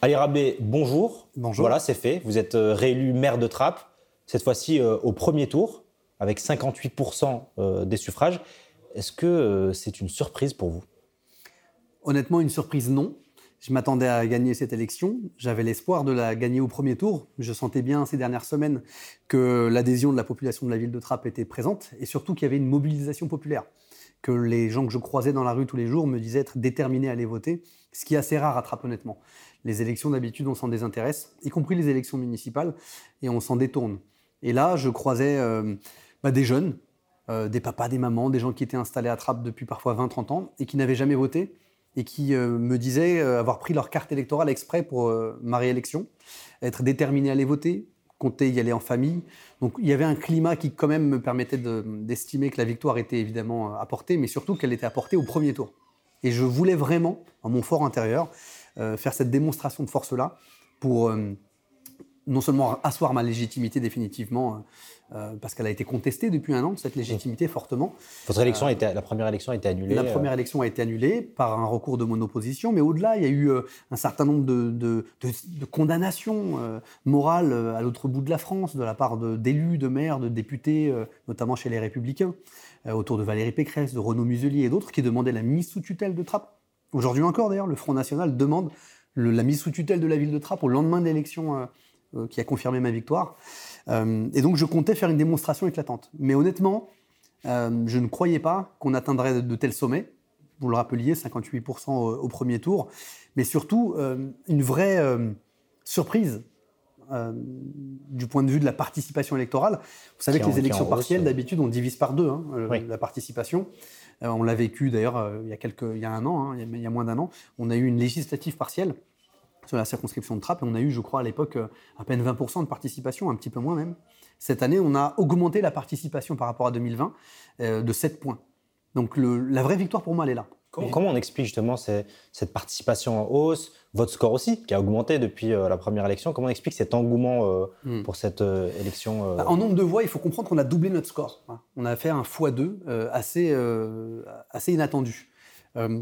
Ali Rabé, bonjour. Bonjour. Voilà, c'est fait. Vous êtes euh, réélu maire de Trappes, cette fois-ci euh, au premier tour, avec 58% euh, des suffrages. Est-ce que c'est une surprise pour vous? Honnêtement, une surprise, non. Je m'attendais à gagner cette élection. J'avais l'espoir de la gagner au premier tour. Je sentais bien ces dernières semaines que l'adhésion de la population de la ville de Trappes était présente et surtout qu'il y avait une mobilisation populaire. Que les gens que je croisais dans la rue tous les jours me disaient être déterminés à aller voter, ce qui est assez rare à Trappes, honnêtement. Les élections, d'habitude, on s'en désintéresse, y compris les élections municipales, et on s'en détourne. Et là, je croisais euh, bah, des jeunes, euh, des papas, des mamans, des gens qui étaient installés à Trappes depuis parfois 20-30 ans et qui n'avaient jamais voté et qui euh, me disaient avoir pris leur carte électorale exprès pour ma réélection, être déterminés à aller voter, compter y aller en famille. Donc il y avait un climat qui quand même me permettait d'estimer que la victoire était évidemment apportée, mais surtout qu'elle était apportée au premier tour. Et je voulais vraiment, en mon fort intérieur, faire cette démonstration de force-là pour euh, non seulement asseoir ma légitimité définitivement, euh, parce qu'elle a été contestée depuis un an, cette légitimité fortement. Votre élection, a été, la première élection a été annulée La première élection a été annulée par un recours de mon opposition, mais au-delà, il y a eu un certain nombre de, de, condamnations morales à l'autre bout de la France, de la part d'élus, de, maires, de députés, notamment chez les Républicains, autour de Valérie Pécresse, de Renaud Muselier et d'autres, qui demandaient la mise sous tutelle de Trappes. Aujourd'hui encore, d'ailleurs, le Front National demande la mise sous tutelle de la ville de Trappes au lendemain de l'élection euh, euh, qui a confirmé ma victoire. Euh, et donc, je comptais faire une démonstration éclatante. Mais honnêtement, je ne croyais pas qu'on atteindrait de, tels sommets. Vous le rappeliez, 58% au, premier tour. Mais surtout, une vraie surprise du point de vue de la participation électorale. Vous savez que les élections partielles, d'habitude, on divise par deux hein, la participation. Euh, on l'a vécu d'ailleurs euh, il, y a quelques, il y a un an, hein, il, y a, moins d'un an. On a eu une législative partielle sur la circonscription de Trappes et on a eu, je crois, à l'époque euh, à peine 20% de participation, un petit peu moins même. Cette année, on a augmenté la participation par rapport à 2020 de 7 points. Donc la vraie victoire pour moi, elle est là. Comment, on explique justement cette participation en hausse, votre score aussi, qui a augmenté depuis euh, la première élection? Comment on explique cet engouement euh, hmm. pour cette euh, élection bah, En nombre de voix, il faut comprendre qu'on a doublé notre score. Hein. On a fait un x2 assez, assez inattendu.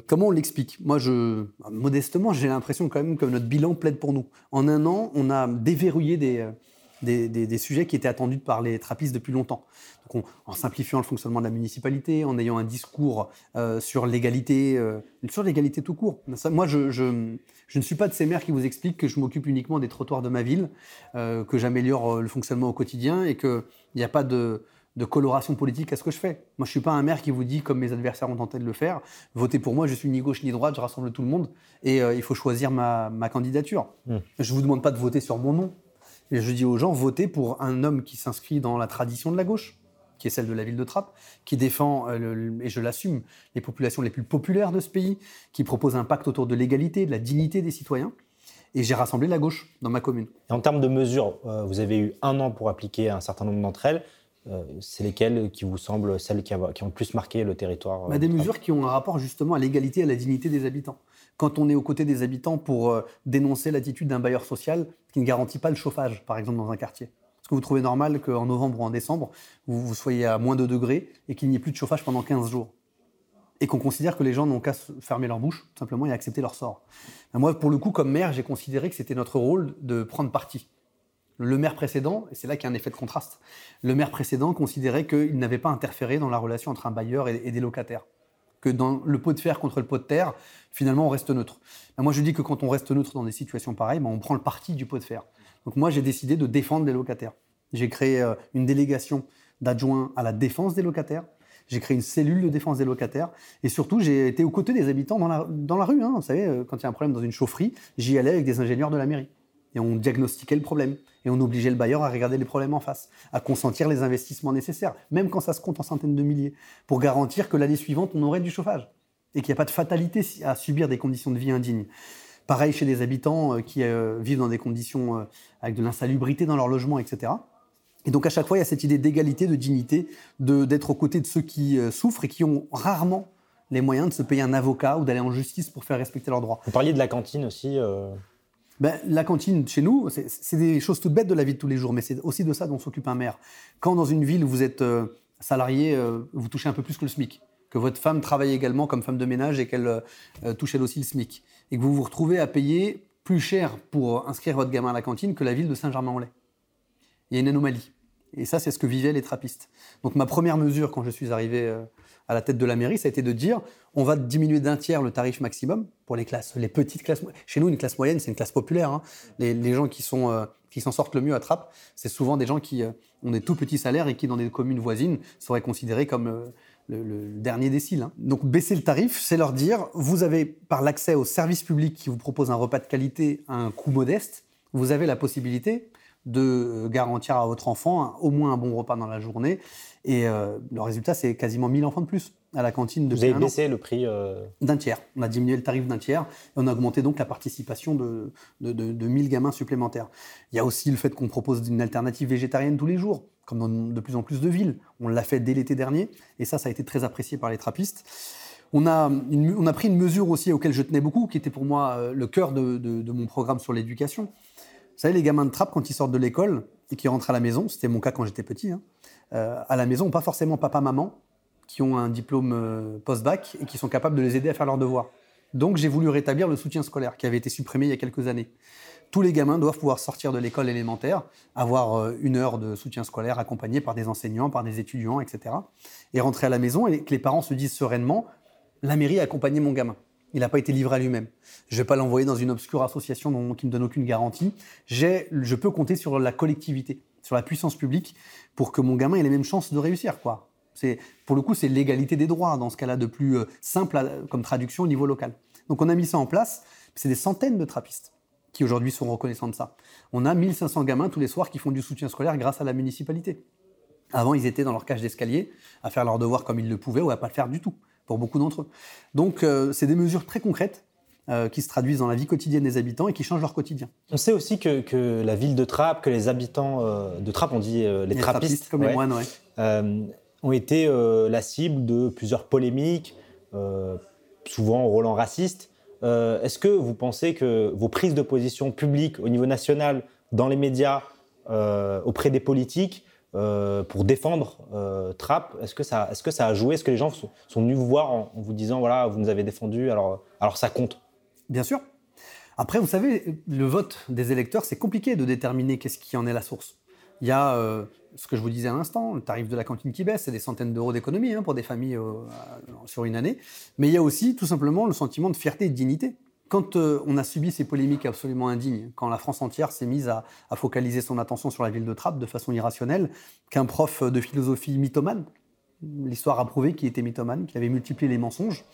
comment on l'explique? Moi, je, modestement, j'ai l'impression quand même que notre bilan plaide pour nous. En un an, on a déverrouillé des, des, sujets qui étaient attendus par les trappistes depuis longtemps. en simplifiant le fonctionnement de la municipalité, en ayant un discours euh, sur l'égalité, euh, sur l'égalité tout court. moi, je, ne suis pas de ces maires qui vous expliquent que je m'occupe uniquement des trottoirs de ma ville, euh, que j'améliore le fonctionnement au quotidien et qu'il n'y a pas de, coloration politique à ce que je fais. Moi, je ne suis pas un maire qui vous dit, comme mes adversaires ont tenté de le faire, votez pour moi, je suis ni gauche ni droite, je rassemble tout le monde et il faut choisir ma, candidature. Mmh. Je ne vous demande pas de voter sur mon nom. Et je dis aux gens, votez pour un homme qui s'inscrit dans la tradition de la gauche, qui est celle de la ville de Trappes, qui défend, euh, et je l'assume, les populations les plus populaires de ce pays, qui propose un pacte autour de l'égalité, de la dignité des citoyens. Et j'ai rassemblé la gauche dans ma commune. Et en termes de mesures, euh, vous avez eu un an pour appliquer un certain nombre d'entre elles. Euh, c'est lesquelles qui vous semblent celles qui, ont le plus marqué le territoire bah, Des mesures qui ont un rapport justement à l'égalité et à la dignité des habitants quand on est aux côtés des habitants pour euh, dénoncer l'attitude d'un bailleur social qui ne garantit pas le chauffage, par exemple, dans un quartier Est-ce que vous trouvez normal qu'en novembre ou en décembre, vous, soyez à moins de degrés et qu'il n'y ait plus de chauffage pendant 15 jours? Et qu'on considère que les gens n'ont qu'à fermer leur bouche, tout simplement, et accepter leur sort. Ben, moi, pour le coup, comme maire, j'ai considéré que c'était notre rôle de prendre parti. Le maire précédent, et c'est là qu'il y a un effet de contraste, le maire précédent considérait qu'il n'avait pas interféré dans la relation entre un bailleur et des locataires que dans le pot de fer contre le pot de terre, finalement, on reste neutre. Ben, moi, je dis que quand on reste neutre dans des situations pareilles, ben, on prend le parti du pot de fer. Donc moi, j'ai décidé de défendre les locataires. J'ai créé euh, une délégation d'adjoints à la défense des locataires. J'ai créé une cellule de défense des locataires. Et surtout, j'ai été aux côtés des habitants dans la, rue. Hein. Vous savez, euh, quand il y a un problème dans une chaufferie, j'y allais avec des ingénieurs de la mairie et on diagnostiquait le problème. Et on obligeait le bailleur à regarder les problèmes en face, à consentir les investissements nécessaires, même quand ça se compte en centaines de milliers, pour garantir que l'année suivante, on aurait du chauffage et qu'il n'y a pas de fatalité à subir des conditions de vie indignes. Pareil chez des habitants euh, qui euh, vivent dans des conditions euh, avec de l'insalubrité dans leur logement, etc. Et donc à chaque fois, il y a cette idée d'égalité, de dignité, d'être aux côtés de ceux qui souffrent et qui ont rarement les moyens de se payer un avocat ou d'aller en justice pour faire respecter leurs droits. Vous parliez de la cantine aussi. Ben, la cantine, chez nous, c'est des choses toutes bêtes de la vie de tous les jours, mais c'est aussi de ça dont s'occupe un maire. Quand dans une ville, vous êtes euh, salarié, euh, vous touchez un peu plus que le SMIC, que votre femme travaille également comme femme de ménage et qu'elle euh, touche elle aussi le SMIC, et que vous vous retrouvez à payer plus cher pour inscrire votre gamin à la cantine que la ville de Saint-Germain-en-Laye. Il y a une anomalie. Et ça, c'est ce que vivaient les trappistes. Donc ma première mesure quand je suis arrivé euh, à la tête de la mairie, ça a été de dire on va diminuer d'un tiers le tarif maximum pour les classes, les petites classes. Chez nous, une classe moyenne, c'est une classe populaire. Hein. Les, gens qui sont euh, qui s'en sortent le mieux à Trappes, c'est souvent des gens qui euh, ont des tout petits salaires et qui, dans des communes voisines, seraient considérés comme le, dernier décile. Hein. Donc baisser le tarif, c'est leur dire vous avez par l'accès aux services publics qui vous proposent un repas de qualité à un coût modeste, vous avez la possibilité de euh, garantir à votre enfant au moins un bon repas dans la journée. Et euh, le résultat, c'est quasiment 1000 enfants de plus à la cantine. Vous avez baissé le prix euh, D'un tiers. On a diminué le tarif d'un tiers et on a augmenté donc la participation de, de, de, 1000 gamins supplémentaires. Il y a aussi le fait qu'on propose une alternative végétarienne tous les jours, comme dans de plus en plus de villes. On l'a fait dès l'été dernier et ça, ça a été très apprécié par les trappistes. On a, on a pris une mesure aussi auquel je tenais beaucoup, qui était pour moi le cœur de, mon programme sur l'éducation. Vous savez, les gamins de trappe, quand ils sortent de l'école et qu'ils rentrent à la maison, c'était mon cas quand j'étais petit, hein, euh, à la maison, pas forcément papa-maman, qui ont un diplôme euh, post-bac et qui sont capables de les aider à faire leurs devoirs. Donc j'ai voulu rétablir le soutien scolaire qui avait été supprimé il y a quelques années. Tous les gamins doivent pouvoir sortir de l'école élémentaire, avoir euh, une heure de soutien scolaire accompagné par des enseignants, par des étudiants, etc. Et rentrer à la maison et que les parents se disent sereinement, la mairie a accompagné mon gamin. Il n'a pas été livré à lui-même. Je ne vais pas l'envoyer dans une obscure association qui ne me donne aucune garantie. Je peux compter sur la collectivité, sur la puissance publique, pour que mon gamin ait les mêmes chances de réussir. Quoi. Pour le coup, c'est l'égalité des droits, dans ce cas-là, de plus euh, simple comme traduction au niveau local. Donc on a mis ça en place. C'est des centaines de trappistes qui aujourd'hui sont reconnaissants de ça. On a 1500 gamins tous les soirs qui font du soutien scolaire grâce à la municipalité. Avant, ils étaient dans leur cage d'escalier à faire leurs devoirs comme ils le pouvaient ou à pas le faire du tout pour beaucoup d'entre eux. Donc, euh, c'est des mesures très concrètes euh, qui se traduisent dans la vie quotidienne des habitants et qui changent leur quotidien. On sait aussi que, la ville de Trappes, que les habitants euh, de Trappes, on dit les, les trappistes, comme les moines, ont été la cible de plusieurs polémiques, souvent au Roland raciste. Est-ce que vous pensez que vos prises de position publiques au niveau national, dans les médias, auprès des politiques, euh, pour défendre euh, Trapp Est-ce que, ça, est que ça a joué? Est-ce que les gens sont, venus vous voir en, vous disant voilà, vous nous avez défendu, alors, alors ça compte? Bien sûr. Après, vous savez, le vote des électeurs, c'est compliqué de déterminer qu'est-ce qui en est la source. Il y a euh, ce que je vous disais à l'instant, le tarif de la cantine qui baisse, c'est des centaines d'euros d'économie hein, pour des familles sur une année. Mais il y a aussi tout simplement le sentiment de fierté et de dignité. Quand euh, on a subi ces polémiques absolument indignes, quand la France entière s'est mise à, focaliser son attention sur la ville de Trappes de façon irrationnelle, qu'un prof de philosophie mythomane, l'histoire a prouvé qu'il était mythomane, qu'il avait multiplié les mensonges,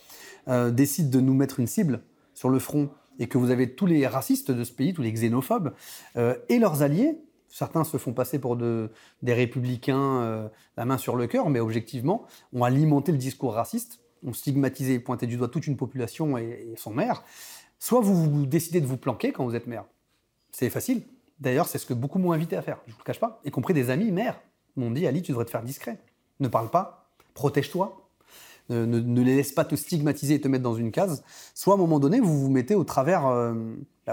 euh, décide de nous mettre une cible sur le front et que vous avez tous les racistes de ce pays, tous les xénophobes euh, et leurs alliés, certains se font passer pour des républicains la main sur le cœur, mais objectivement, ont alimenté le discours raciste, ont stigmatisé et pointé du doigt toute une population et son maire. Soit vous, décidez de vous planquer quand vous êtes maire. C'est facile. D'ailleurs, c'est ce que beaucoup m'ont invité à faire, je ne vous le cache pas, y compris des amis maires m'ont dit Ali, tu devrais te faire discret. Ne parle pas, protège-toi, ne, les laisse pas te stigmatiser et te mettre dans une case. Soit à un moment donné, vous vous mettez au travers, euh,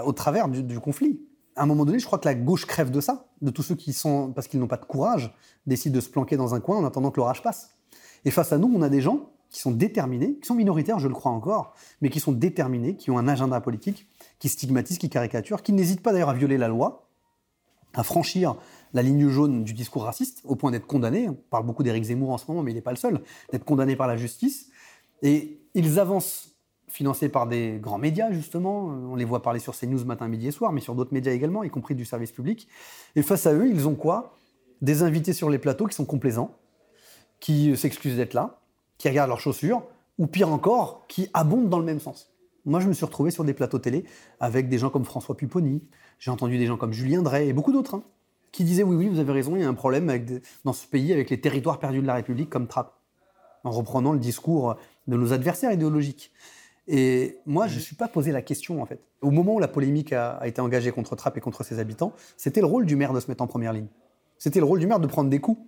au travers du, conflit. À un moment donné, je crois que la gauche crève de ça, de tous ceux qui sont, parce qu'ils n'ont pas de courage, décident de se planquer dans un coin en attendant que l'orage passe. Et face à nous, on a des gens qui sont déterminés, qui sont minoritaires, je le crois encore, mais qui sont déterminés, qui ont un agenda politique, qui stigmatisent, qui caricaturent, qui n'hésitent pas d'ailleurs à violer la loi, à franchir la ligne jaune du discours raciste, au point d'être condamnés. On parle beaucoup d'Éric Zemmour en ce moment, mais il n'est pas le seul, d'être condamné par la justice. Et ils avancent, financés par des grands médias, justement. On les voit parler sur CNews matin, midi et soir, mais sur d'autres médias également, y compris du service public. Et face à eux, ils ont quoi? Des invités sur les plateaux qui sont complaisants, qui s'excusent d'être là, qui regardent leurs chaussures, ou pire encore, qui abondent dans le même sens. Moi, je me suis retrouvé sur des plateaux télé avec des gens comme François Pupponi, j'ai entendu des gens comme Julien Drey et beaucoup d'autres, hein, qui disaient oui, oui, vous avez raison, il y a un problème dans ce pays avec les territoires perdus de la République comme Trappes, en reprenant le discours de nos adversaires idéologiques. Et moi, je ne suis pas posé la question, en fait. Au moment où la polémique a, été engagée contre Trappes et contre ses habitants, c'était le rôle du maire de se mettre en première ligne. C'était le rôle du maire de prendre des coups,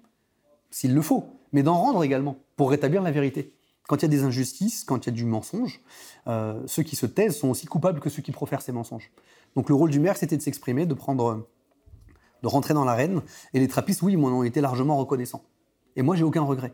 s'il le faut mais d'en rendre également, pour rétablir la vérité. Quand il y a des injustices, quand il y a du mensonge, euh, ceux qui se taisent sont aussi coupables que ceux qui profèrent ces mensonges. Donc le rôle du maire, c'était de s'exprimer, de rentrer dans l'arène. Et les trappistes, oui, m'en ont été largement reconnaissants. Et moi, j'ai aucun regret.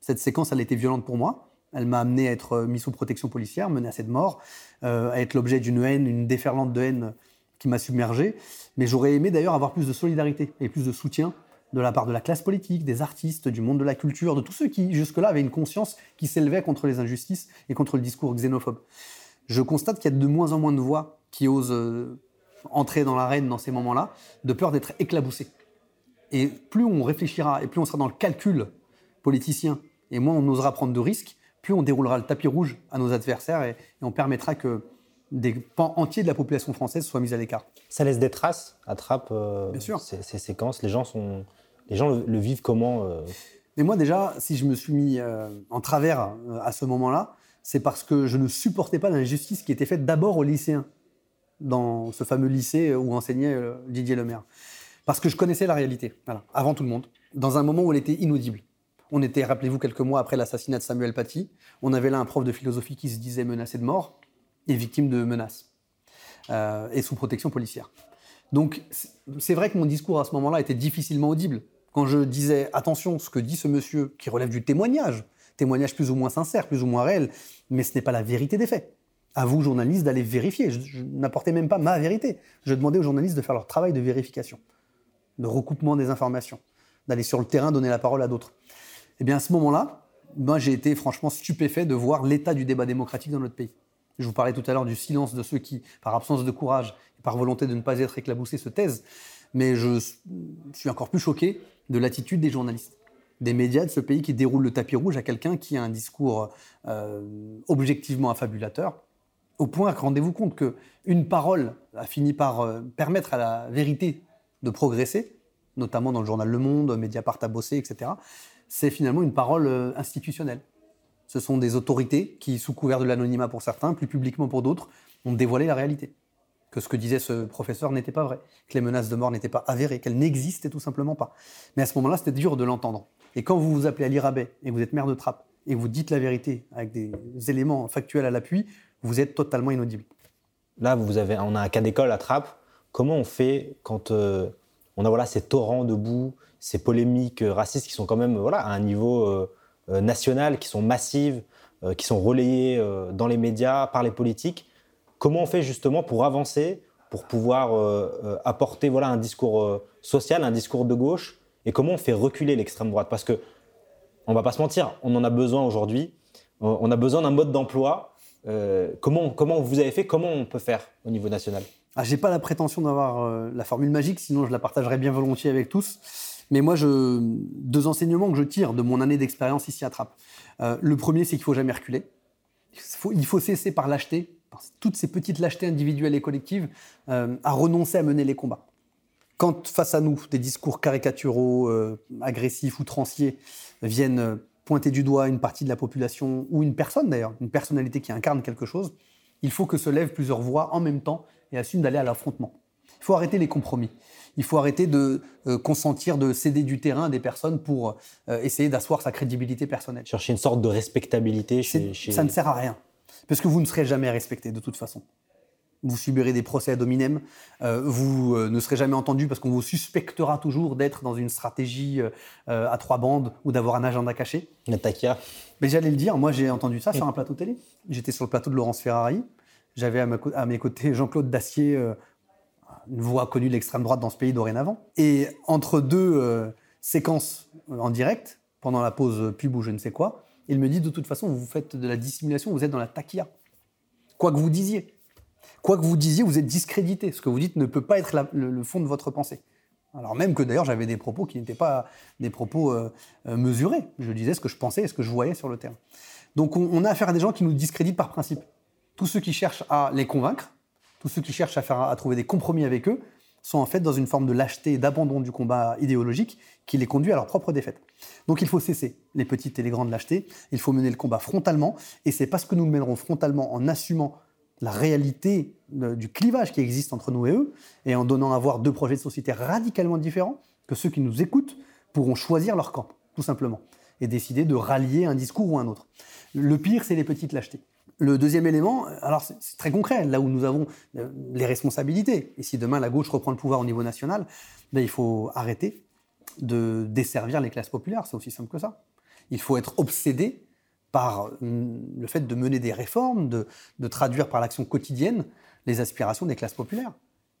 Cette séquence, elle a été violente pour moi. Elle m'a amené à être mis sous protection policière, menacé de mort, euh, à être l'objet d'une haine, une déferlante de haine qui m'a submergé. Mais j'aurais aimé d'ailleurs avoir plus de solidarité et plus de soutien de la part de la classe politique, des artistes, du monde de la culture, de tous ceux qui jusque-là avaient une conscience qui s'élevait contre les injustices et contre le discours xénophobe. Je constate qu'il y a de moins en moins de voix qui osent euh, entrer dans l'arène dans ces moments-là, de peur d'être éclaboussés. Et plus on réfléchira et plus on sera dans le calcul politicien, et moins on osera prendre de risques, plus on déroulera le tapis rouge à nos adversaires et, on permettra que des pans entiers de la population française soient mis à l'écart. Ça laisse des traces, attrape euh, Ces, séquences. Les gens, sont, les gens le, vivent comment euh Mais moi déjà, si je me suis mis euh, en travers à ce moment-là, c'est parce que je ne supportais pas l'injustice qui était faite d'abord aux lycéens, dans ce fameux lycée où enseignait Didier Lemaire. Parce que je connaissais la réalité, avant tout le monde, dans un moment où elle était inaudible. On était, rappelez-vous, quelques mois après l'assassinat de Samuel Paty. On avait là un prof de philosophie qui se disait menacé de mort et victime de menaces euh, et sous protection policière. Donc, c'est vrai que mon discours à ce moment-là était difficilement audible. Quand je disais attention, ce que dit ce monsieur qui relève du témoignage, témoignage plus ou moins sincère, plus ou moins réel, mais ce n'est pas la vérité des faits. À vous, journalistes, d'aller vérifier. Je, n'apportais même pas ma vérité. Je demandais aux journalistes de faire leur travail de vérification de recoupement des informations, d'aller sur le terrain donner la parole à d'autres. Eh bien à ce moment-là, moi j'ai été franchement stupéfait de voir l'état du débat démocratique dans notre pays. Je vous parlais tout à l'heure du silence de ceux qui, par absence de courage et par volonté de ne pas être éclaboussés, se taisent. Mais je suis encore plus choqué de l'attitude des journalistes, des médias de ce pays qui déroulent le tapis rouge à quelqu'un qui a un discours euh, objectivement affabulateur, au point que rendez-vous compte qu'une parole a fini par euh, permettre à la vérité de progresser, notamment dans le journal Le Monde, Mediapart a bossé, etc., c'est finalement une parole euh, institutionnelle. Ce sont des autorités qui, sous couvert de l'anonymat pour certains, plus publiquement pour d'autres, ont dévoilé la réalité. Que ce que disait ce professeur n'était pas vrai, que les menaces de mort n'étaient pas avérées, qu'elles n'existaient tout simplement pas. Mais à ce moment-là, c'était dur de l'entendre. Et quand vous vous appelez Ali Rabet et vous êtes maire de Trappes et vous dites la vérité avec des éléments factuels à l'appui, vous êtes totalement inaudible. Là, vous avez, on a un cas d'école à Trappes Comment on fait quand euh, on a voilà, ces torrents de boue, ces polémiques euh, racistes qui sont quand même voilà, à un niveau euh, national, qui sont massives, qui sont relayées dans les médias, par les politiques? Comment on fait justement pour avancer, pour pouvoir apporter voilà, un discours social, un discours de gauche Et comment on fait reculer l'extrême droite? Parce que, on va pas se mentir, on en a besoin aujourd'hui. On a besoin d'un mode d'emploi. comment, comment vous avez fait Comment on peut faire au niveau national? Ah, j'ai pas la prétention d'avoir euh, la formule magique, sinon je la partagerais bien volontiers avec tous. Mais moi, je, deux enseignements que je tire de mon année d'expérience ici à Trappes. Euh, le premier, c'est qu'il faut jamais reculer. Il faut, il faut cesser par lâcheté, par toutes ces petites lâchetés individuelles et collectives, euh, à renoncer à mener les combats. Quand face à nous, des discours caricaturaux, agressifs, outranciers viennent pointer du doigt une partie de la population, ou une personne d'ailleurs, une personnalité qui incarne quelque chose, il faut que se lèvent plusieurs voix en même temps et assume d'aller à l'affrontement. Il faut arrêter les compromis. Il faut arrêter de euh, consentir, de céder du terrain à des personnes pour euh, essayer d'asseoir sa crédibilité personnelle. Chercher une sorte de respectabilité chez, Ça ne sert à rien. Parce que vous ne serez jamais respecté de toute façon. Vous subirez des procès ad hominem, euh, vous ne serez jamais entendu parce qu'on vous suspectera toujours d'être dans une stratégie à trois bandes ou d'avoir un agenda caché. Natakia. Mais j'allais le dire, moi j'ai entendu ça sur un plateau télé. J'étais sur le plateau de Laurence Ferrari. J'avais à, mes côtés Jean-Claude Dacier, euh, une voix connue de l'extrême droite dans ce pays dorénavant. Et entre deux euh, séquences en direct, pendant la pause pub ou je ne sais quoi, il me dit de toute façon, vous faites de la dissimulation, vous êtes dans la taquilla. Quoi que vous disiez. Quoi que vous disiez, vous êtes discrédité. Ce que vous dites ne peut pas être le, fond de votre pensée. Alors même que d'ailleurs j'avais des propos qui n'étaient pas des propos euh, mesurés. Je disais ce que je pensais et ce que je voyais sur le terrain. Donc on, on a affaire à des gens qui nous discréditent par principe tous ceux qui cherchent à les convaincre, tous ceux qui cherchent à, faire, à trouver des compromis avec eux, sont en fait dans une forme de lâcheté et d'abandon du combat idéologique qui les conduit à leur propre défaite. Donc il faut cesser les petites et les grandes lâchetés, il faut mener le combat frontalement, et c'est parce que nous le mènerons frontalement en assumant la réalité du clivage qui existe entre nous et eux, et en donnant à voir deux projets de société radicalement différents, que ceux qui nous écoutent pourront choisir leur camp, tout simplement, et décider de rallier un discours ou un autre. Le pire, c'est les petites lâchetés. Le deuxième élément, alors c'est très concret, là où nous avons euh, les responsabilités. Et si demain la gauche reprend le pouvoir au niveau national, ben, il faut arrêter de desservir les classes populaires. C'est aussi simple que ça. Il faut être obsédé par mm, le fait de mener des réformes, de, traduire par l'action quotidienne les aspirations des classes populaires.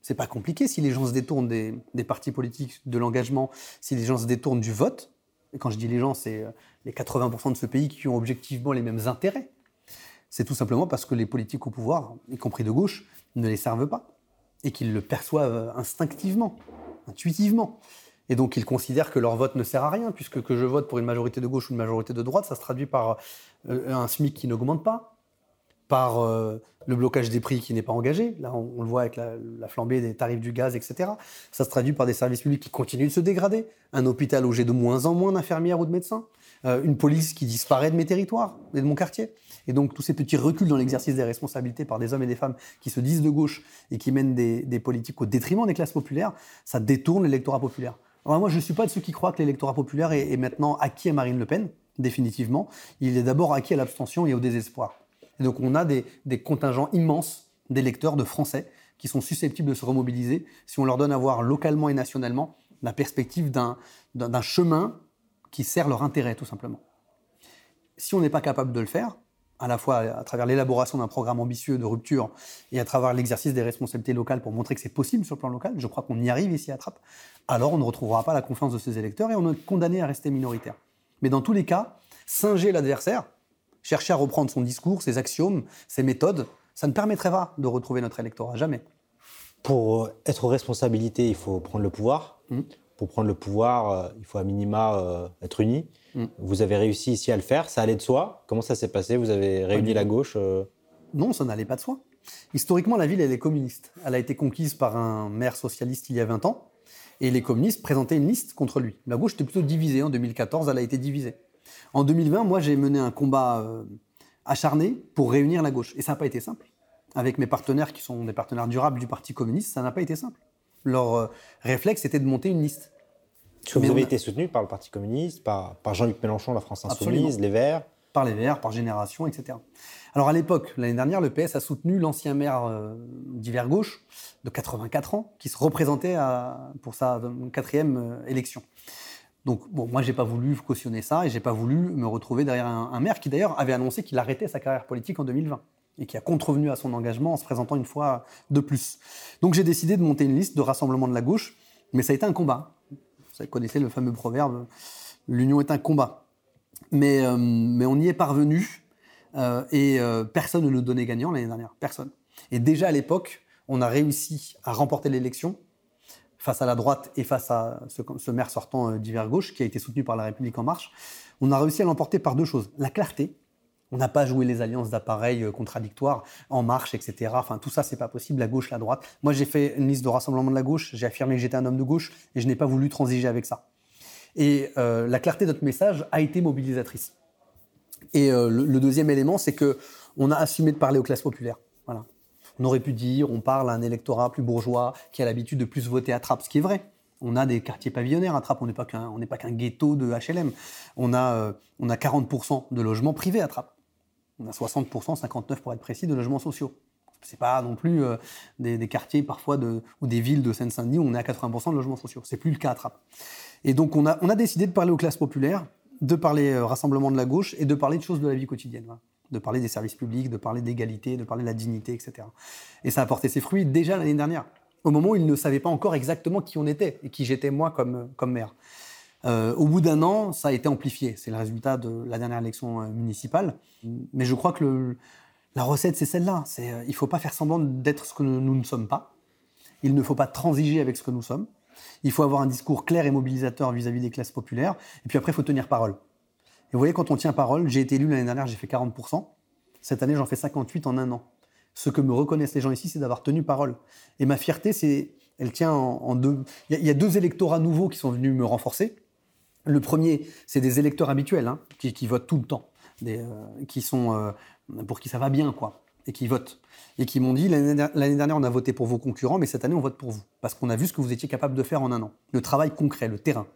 C'est pas compliqué si les gens se détournent des, partis politiques, de l'engagement, si les gens se détournent du vote. Et quand je dis les gens, c'est euh, les 80% de ce pays qui ont objectivement les mêmes intérêts. C'est tout simplement parce que les politiques au pouvoir, y compris de gauche, ne les servent pas et qu'ils le perçoivent instinctivement, intuitivement. Et donc ils considèrent que leur vote ne sert à rien, puisque que je vote pour une majorité de gauche ou une majorité de droite, ça se traduit par euh, un SMIC qui n'augmente pas, par euh, le blocage des prix qui n'est pas engagé. Là, on, le voit avec la, flambée des tarifs du gaz, etc. Ça se traduit par des services publics qui continuent de se dégrader, un hôpital où j'ai de moins en moins d'infirmières ou de médecins, euh, une police qui disparaît de mes territoires et de mon quartier. Et donc tous ces petits reculs dans l'exercice des responsabilités par des hommes et des femmes qui se disent de gauche et qui mènent des, des politiques au détriment des classes populaires, ça détourne l'électorat populaire moi, je ne suis pas de ceux qui croient que l'électorat populaire est, maintenant acquis à Marine Le Pen, définitivement. Il est d'abord acquis à l'abstention et au désespoir. Et donc, on a des, contingents immenses d'électeurs, de Français, qui sont susceptibles de se remobiliser si on leur donne à voir localement et nationalement la perspective d'un chemin qui sert leur intérêt, tout simplement. Si on n'est pas capable de le faire, à la fois à travers l'élaboration d'un programme ambitieux de rupture et à travers l'exercice des responsabilités locales pour montrer que c'est possible sur le plan local, je crois qu'on y arrive ici à Trappes, alors on ne retrouvera pas la confiance de ses électeurs et on est condamné à rester minoritaire. Mais dans tous les cas, singer l'adversaire, chercher à reprendre son discours, ses axiomes, ses méthodes, ça ne permettrait pas de retrouver notre électorat, jamais. Pour être aux responsabilités, il faut prendre le pouvoir. Mmh. Pour prendre le pouvoir, euh, il faut à minima euh, être uni. Mm. Vous avez réussi ici à le faire, ça allait de soi. Comment ça s'est passé? Vous avez réuni la gauche euh? Non, ça n'allait pas de soi. Historiquement, la ville, elle est communiste. Elle a été conquise par un maire socialiste il y a 20 ans, et les communistes présentaient une liste contre lui. La gauche était plutôt divisée. En 2014, elle a été divisée. En 2020, moi, j'ai mené un combat acharné pour réunir la gauche. Et ça n'a pas été simple. Avec mes partenaires, qui sont des partenaires durables du Parti communiste, ça n'a pas été simple. Leur euh, réflexe était de monter une liste vous avez été soutenu par le Parti communiste, par, Jean-Luc Mélenchon, la France Insoumise, les Verts Par les Verts, par Génération, etc. Alors à l'époque, l'année dernière, le PS a soutenu l'ancien maire euh, d'hiver gauche de 84 ans, qui se représentait pour sa quatrième euh, élection. Donc bon, moi j'ai pas voulu cautionner ça et j'ai pas voulu me retrouver derrière un, maire qui d'ailleurs avait annoncé qu'il arrêtait sa carrière politique en 2020 et qui a contrevenu à son engagement en se présentant une fois de plus. Donc j'ai décidé de monter une liste de rassemblement de la gauche, mais ça a été un combat. Vous connaissez le fameux proverbe l'union est un combat. Mais, euh, mais on y est parvenu euh, et euh, personne ne nous donnait gagnant l'année dernière. Personne. Et déjà à l'époque, on a réussi à remporter l'élection face à la droite et face à ce, maire sortant d'hiver gauche qui a été soutenu par la République en marche. On a réussi à l'emporter par deux choses. La clarté, on n'a pas joué les alliances d'appareils contradictoires, en marche, etc. Enfin, tout ça, c'est pas possible, la gauche, la droite. Moi, j'ai fait une liste de rassemblement de la gauche, j'ai affirmé que j'étais un homme de gauche et je n'ai pas voulu transiger avec ça. Et euh, la clarté de notre message a été mobilisatrice. Et euh, le, deuxième élément, c'est que on a assumé de parler aux classes populaires. Voilà. On aurait pu dire, on parle à un électorat plus bourgeois qui a l'habitude de plus voter à Trappes, ce qui est vrai. On a des quartiers pavillonnaires à Trappes, on n'est pas qu'un, ghetto de HLM. On a, euh, on a 40% de logements privés à Trappes. On a 60%, 59% pour être précis, de logements sociaux. C'est pas non plus des, quartiers parfois ou des villes de Seine-Saint-Denis où on est à 80% de logements sociaux. C'est plus le cas à. Et donc, on a, décidé de parler aux classes populaires, de parler euh, rassemblement de la gauche et de parler de choses de la vie quotidienne. De parler des services publics, de parler d'égalité, de parler de la dignité, etc. Et ça a porté ses fruits déjà l'année dernière, au moment où ils ne savaient pas encore exactement qui on était et qui j'étais moi comme, comme maire. Euh, au bout d'un an, ça a été amplifié. C'est le résultat de la dernière élection euh, municipale. Mais je crois que la recette, c'est celle-là. C'est, il ne faut pas faire semblant d'être ce que nous ne sommes pas. Il ne faut pas transiger avec ce que nous sommes. Il faut avoir un discours clair et mobilisateur vis-à-vis des classes populaires. Et puis après, il faut tenir parole. Et vous voyez, quand on tient parole, j'ai été élu l'année dernière, j'ai fait 40%. Cette année, j'en fais 58 en un an. Ce que me reconnaissent les gens ici, c'est d'avoir tenu parole. Et ma fierté, c'est, elle tient en, deux. Il y, a deux électorats nouveaux qui sont venus me renforcer. Le premier, c'est des électeurs habituels hein, qui, votent tout le temps, euh, qui sont euh, pour qui ça va bien, quoi et qui votent. Et qui m'ont dit l'année dernière, on a voté pour vos concurrents, mais cette année, on vote pour vous. Parce qu'on a vu ce que vous étiez capable de faire en un an. Le travail concret, le terrain.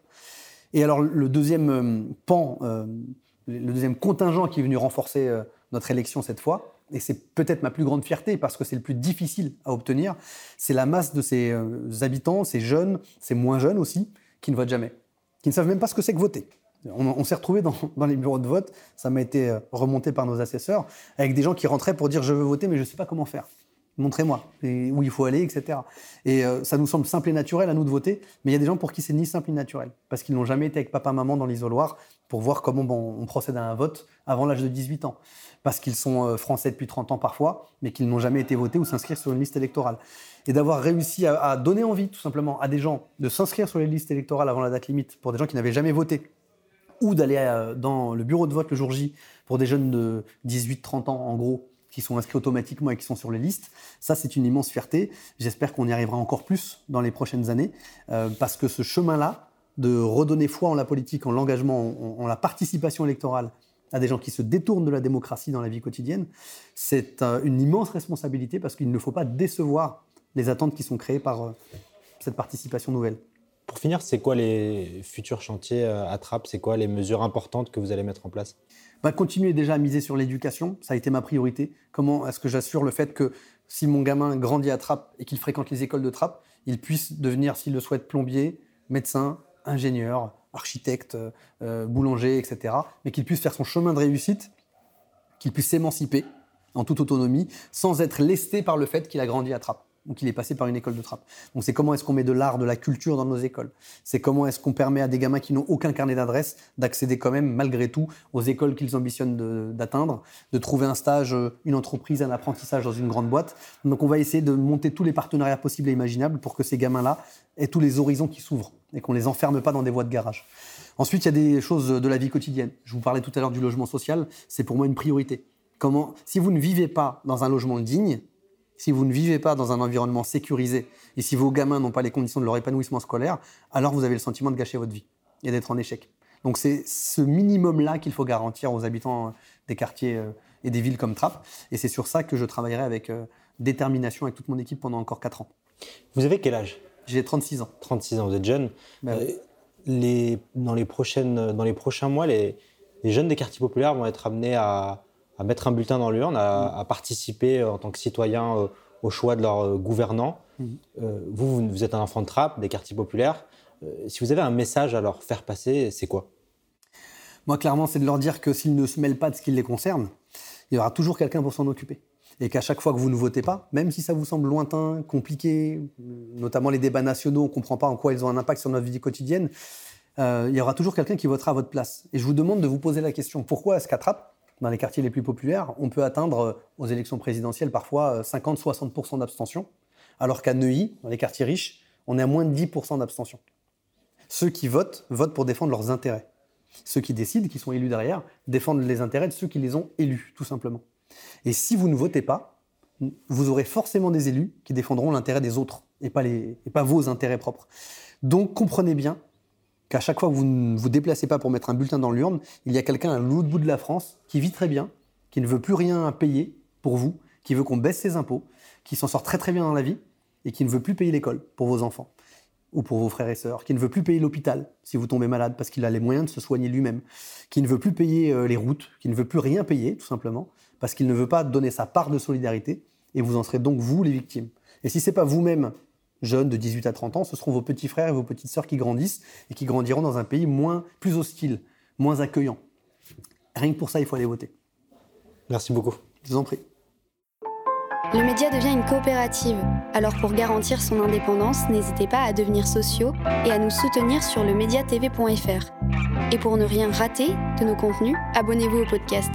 Et alors, le deuxième euh, pan, le deuxième contingent qui est venu renforcer notre élection cette fois, et c'est peut-être ma plus grande fierté parce que c'est le plus difficile à obtenir, c'est la masse de ces habitants, ces jeunes, ces moins jeunes aussi, qui ne votent jamais, qui ne savent même pas ce que c'est que voter. On, s'est retrouvé dans, les bureaux de vote, ça m'a été euh, remonté par nos assesseurs, avec des gens qui rentraient pour dire je veux voter mais je ne sais pas comment faire. Montrez-moi où il faut aller, etc. Et euh, ça nous semble simple et naturel à nous de voter, mais il y a des gens pour qui c'est ni simple ni naturel, parce qu'ils n'ont jamais été avec papa-maman dans l'isoloir pour voir comment on procède à un vote avant l'âge de 18 ans, parce qu'ils sont euh, français depuis 30 ans parfois, mais qu'ils n'ont jamais été votés ou s'inscrire sur une liste électorale. Et d'avoir réussi à, donner envie, tout simplement, à des gens de s'inscrire sur les listes électorales avant la date limite, pour des gens qui n'avaient jamais voté, ou d'aller euh, dans le bureau de vote le jour J pour des jeunes de 18-30 ans, en gros, qui sont inscrits automatiquement et qui sont sur les listes. Ça, c'est une immense fierté. J'espère qu'on y arrivera encore plus dans les prochaines années, euh, parce que ce chemin-là, de redonner foi en la politique, en l'engagement, en, la participation électorale à des gens qui se détournent de la démocratie dans la vie quotidienne, c'est euh, une immense responsabilité parce qu'il ne faut pas décevoir les attentes qui sont créées par euh, cette participation nouvelle. Pour finir, c'est quoi les futurs chantiers à Trappes? C'est quoi les mesures importantes que vous allez mettre en place? Bah, continuer déjà à miser sur l'éducation, ça a été ma priorité. Comment est-ce que j'assure le fait que si mon gamin grandit à Trappes et qu'il fréquente les écoles de Trappes, il puisse devenir, s'il le souhaite, plombier, médecin, ingénieur, architecte, euh, boulanger, etc. Mais qu'il puisse faire son chemin de réussite, qu'il puisse s'émanciper en toute autonomie, sans être lesté par le fait qu'il a grandi à Trappes ou qu'il est passé par une école de trappe. Donc c'est comment est-ce qu'on met de l'art, de la culture dans nos écoles? C'est comment est-ce qu'on permet à des gamins qui n'ont aucun carnet d'adresse d'accéder quand même, malgré tout, aux écoles qu'ils ambitionnent d'atteindre, de, trouver un stage, euh, une entreprise, un apprentissage dans une grande boîte. Donc on va essayer de monter tous les partenariats possibles et imaginables pour que ces gamins-là aient tous les horizons qui s'ouvrent et qu'on les enferme pas dans des voies de garage. Ensuite, il y a des choses de la vie quotidienne. Je vous parlais tout à l'heure du logement social, c'est pour moi une priorité. Comment, si vous ne vivez pas dans un logement digne, si vous ne vivez pas dans un environnement sécurisé et si vos gamins n'ont pas les conditions de leur épanouissement scolaire, alors vous avez le sentiment de gâcher votre vie et d'être en échec. Donc c'est ce minimum-là qu'il faut garantir aux habitants des quartiers euh, et des villes comme Trappes. Et c'est sur ça que je travaillerai avec euh, détermination avec toute mon équipe pendant encore 4 ans. Vous avez quel âge? J'ai 36 ans. 36 ans, vous êtes jeune. Ben euh, les, dans, les prochaines, dans les prochains mois, les, les jeunes des quartiers populaires vont être amenés à, à mettre un bulletin dans l'urne, à, participer euh, en tant que citoyen euh, au choix de leurs euh, gouvernants. Mhm. vous, vous êtes un enfant de trappe des quartiers populaires. si vous avez un message à leur faire passer, c'est quoi? Moi, clairement, c'est de leur dire que s'ils ne se mêlent pas de ce qui les concerne, il y aura toujours quelqu'un pour s'en occuper. Et qu'à chaque fois que vous ne votez pas, même si ça vous semble lointain, compliqué, notamment les débats nationaux, on ne comprend pas en quoi ils ont un impact sur notre vie quotidienne, il y aura toujours quelqu'un qui votera à votre place. Et je vous demande de vous poser la question, pourquoi est-ce qu'à Trappes, dans les quartiers les plus populaires, on peut atteindre euh, aux élections présidentielles parfois 50-60% euh, d'abstention, alors qu'à Neuilly, dans les quartiers riches, on est à moins de 10% d'abstention. Ceux qui votent, votent pour défendre leurs intérêts. Ceux qui décident, qui sont élus derrière, défendent les intérêts de ceux qui les ont élus, tout simplement. Et si vous ne votez pas, vous aurez forcément des élus qui défendront l'intérêt des autres et pas, les, et pas vos intérêts propres. Donc comprenez bien qu'à chaque fois que vous ne vous déplacez pas pour mettre un bulletin dans l'urne, il y a quelqu'un à l'autre bout de la France qui vit très bien, qui ne veut plus rien payer pour vous, qui veut qu'on baisse ses impôts, qui s'en sort très très bien dans la vie et qui ne veut plus payer l'école pour vos enfants ou pour vos frères et sœurs, qui ne veut plus payer l'hôpital si vous tombez malade parce qu'il a les moyens de se soigner lui-même, qui ne veut plus payer euh, les routes, qui ne veut plus rien payer tout simplement parce qu'il ne veut pas donner sa part de solidarité et vous en serez donc vous les victimes. Et si c'est pas vous-même jeunes de 18 à 30 ans, ce seront vos petits frères et vos petites sœurs qui grandissent et qui grandiront dans un pays moins, plus hostile, moins accueillant. Rien que pour ça, il faut aller voter. Merci beaucoup. Je vous en prie. Le média devient une coopérative. Alors pour garantir son indépendance, n'hésitez pas à devenir sociaux et à nous soutenir sur le mediatv.fr. Et pour ne rien rater de nos contenus, abonnez-vous au podcast.